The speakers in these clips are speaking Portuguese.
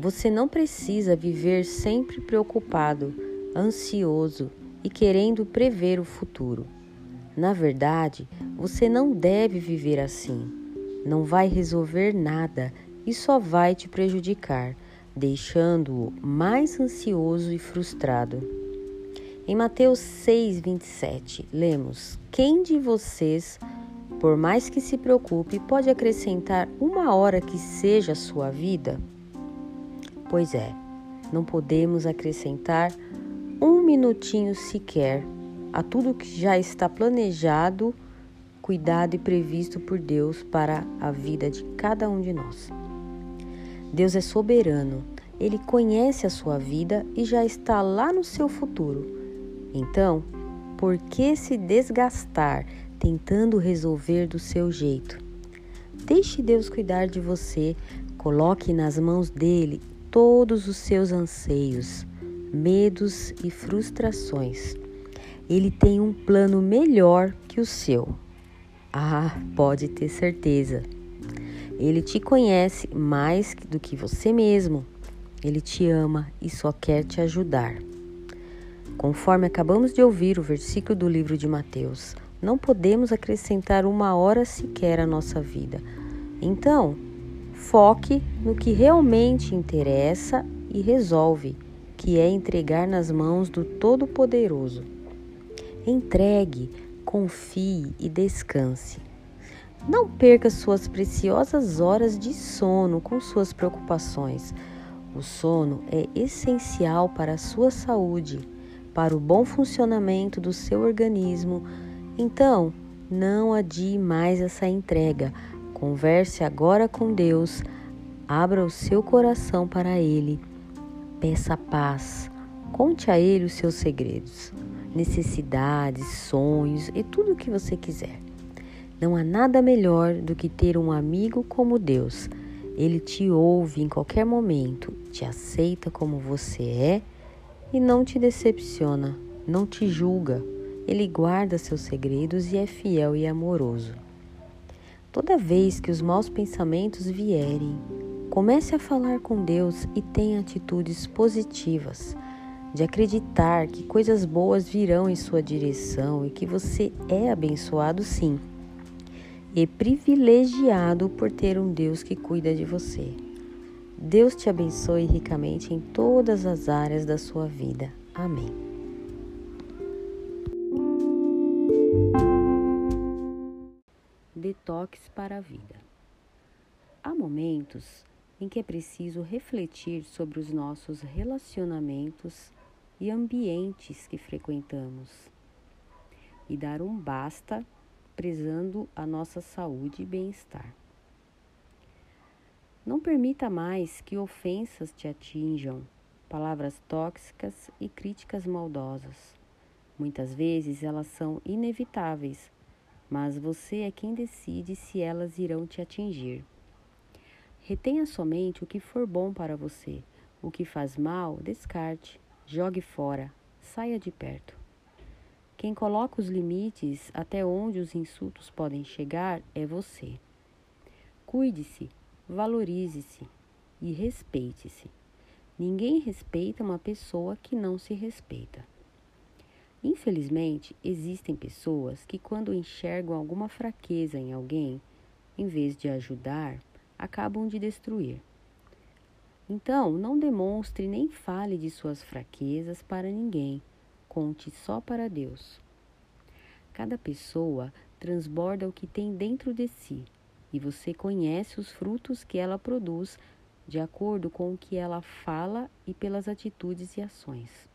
Você não precisa viver sempre preocupado, ansioso e querendo prever o futuro. Na verdade, você não deve viver assim. Não vai resolver nada e só vai te prejudicar, deixando-o mais ansioso e frustrado. Em Mateus 6, 27, lemos: Quem de vocês, por mais que se preocupe, pode acrescentar uma hora que seja a sua vida? Pois é, não podemos acrescentar um minutinho sequer a tudo que já está planejado, cuidado e previsto por Deus para a vida de cada um de nós. Deus é soberano, ele conhece a sua vida e já está lá no seu futuro. Então, por que se desgastar tentando resolver do seu jeito? Deixe Deus cuidar de você, coloque nas mãos dele todos os seus anseios, medos e frustrações. Ele tem um plano melhor que o seu. Ah, pode ter certeza. Ele te conhece mais do que você mesmo. Ele te ama e só quer te ajudar. Conforme acabamos de ouvir o versículo do livro de Mateus, não podemos acrescentar uma hora sequer à nossa vida. Então, Foque no que realmente interessa e resolve, que é entregar nas mãos do Todo-Poderoso. Entregue, confie e descanse. Não perca suas preciosas horas de sono com suas preocupações. O sono é essencial para a sua saúde, para o bom funcionamento do seu organismo. Então, não adie mais essa entrega Converse agora com Deus, abra o seu coração para Ele, peça paz, conte a Ele os seus segredos, necessidades, sonhos e tudo o que você quiser. Não há nada melhor do que ter um amigo como Deus. Ele te ouve em qualquer momento, te aceita como você é e não te decepciona, não te julga. Ele guarda seus segredos e é fiel e amoroso. Toda vez que os maus pensamentos vierem, comece a falar com Deus e tenha atitudes positivas, de acreditar que coisas boas virão em sua direção e que você é abençoado sim, e privilegiado por ter um Deus que cuida de você. Deus te abençoe ricamente em todas as áreas da sua vida. Amém. Detox para a vida. Há momentos em que é preciso refletir sobre os nossos relacionamentos e ambientes que frequentamos e dar um basta prezando a nossa saúde e bem-estar. Não permita mais que ofensas te atinjam, palavras tóxicas e críticas maldosas. Muitas vezes elas são inevitáveis mas você é quem decide se elas irão te atingir. Retenha somente o que for bom para você. O que faz mal, descarte, jogue fora, saia de perto. Quem coloca os limites até onde os insultos podem chegar é você. Cuide-se, valorize-se e respeite-se. Ninguém respeita uma pessoa que não se respeita. Infelizmente, existem pessoas que, quando enxergam alguma fraqueza em alguém, em vez de ajudar, acabam de destruir. Então, não demonstre nem fale de suas fraquezas para ninguém, conte só para Deus. Cada pessoa transborda o que tem dentro de si e você conhece os frutos que ela produz de acordo com o que ela fala e pelas atitudes e ações.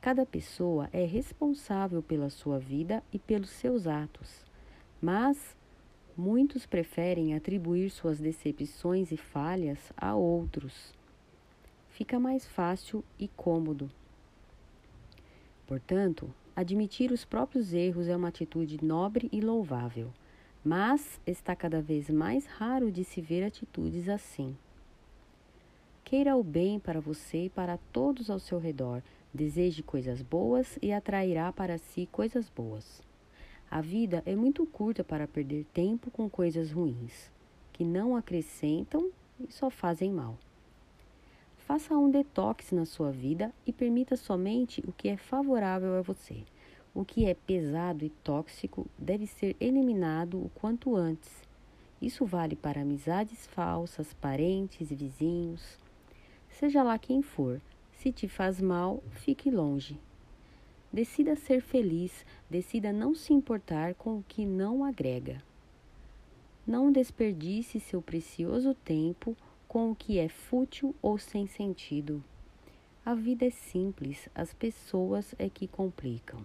Cada pessoa é responsável pela sua vida e pelos seus atos, mas muitos preferem atribuir suas decepções e falhas a outros. Fica mais fácil e cômodo. Portanto, admitir os próprios erros é uma atitude nobre e louvável, mas está cada vez mais raro de se ver atitudes assim. Queira o bem para você e para todos ao seu redor Deseje coisas boas e atrairá para si coisas boas. A vida é muito curta para perder tempo com coisas ruins, que não acrescentam e só fazem mal. Faça um detox na sua vida e permita somente o que é favorável a você. O que é pesado e tóxico deve ser eliminado o quanto antes. Isso vale para amizades falsas, parentes, vizinhos. Seja lá quem for, se te faz mal, fique longe. Decida ser feliz, decida não se importar com o que não agrega. Não desperdice seu precioso tempo com o que é fútil ou sem sentido. A vida é simples, as pessoas é que complicam.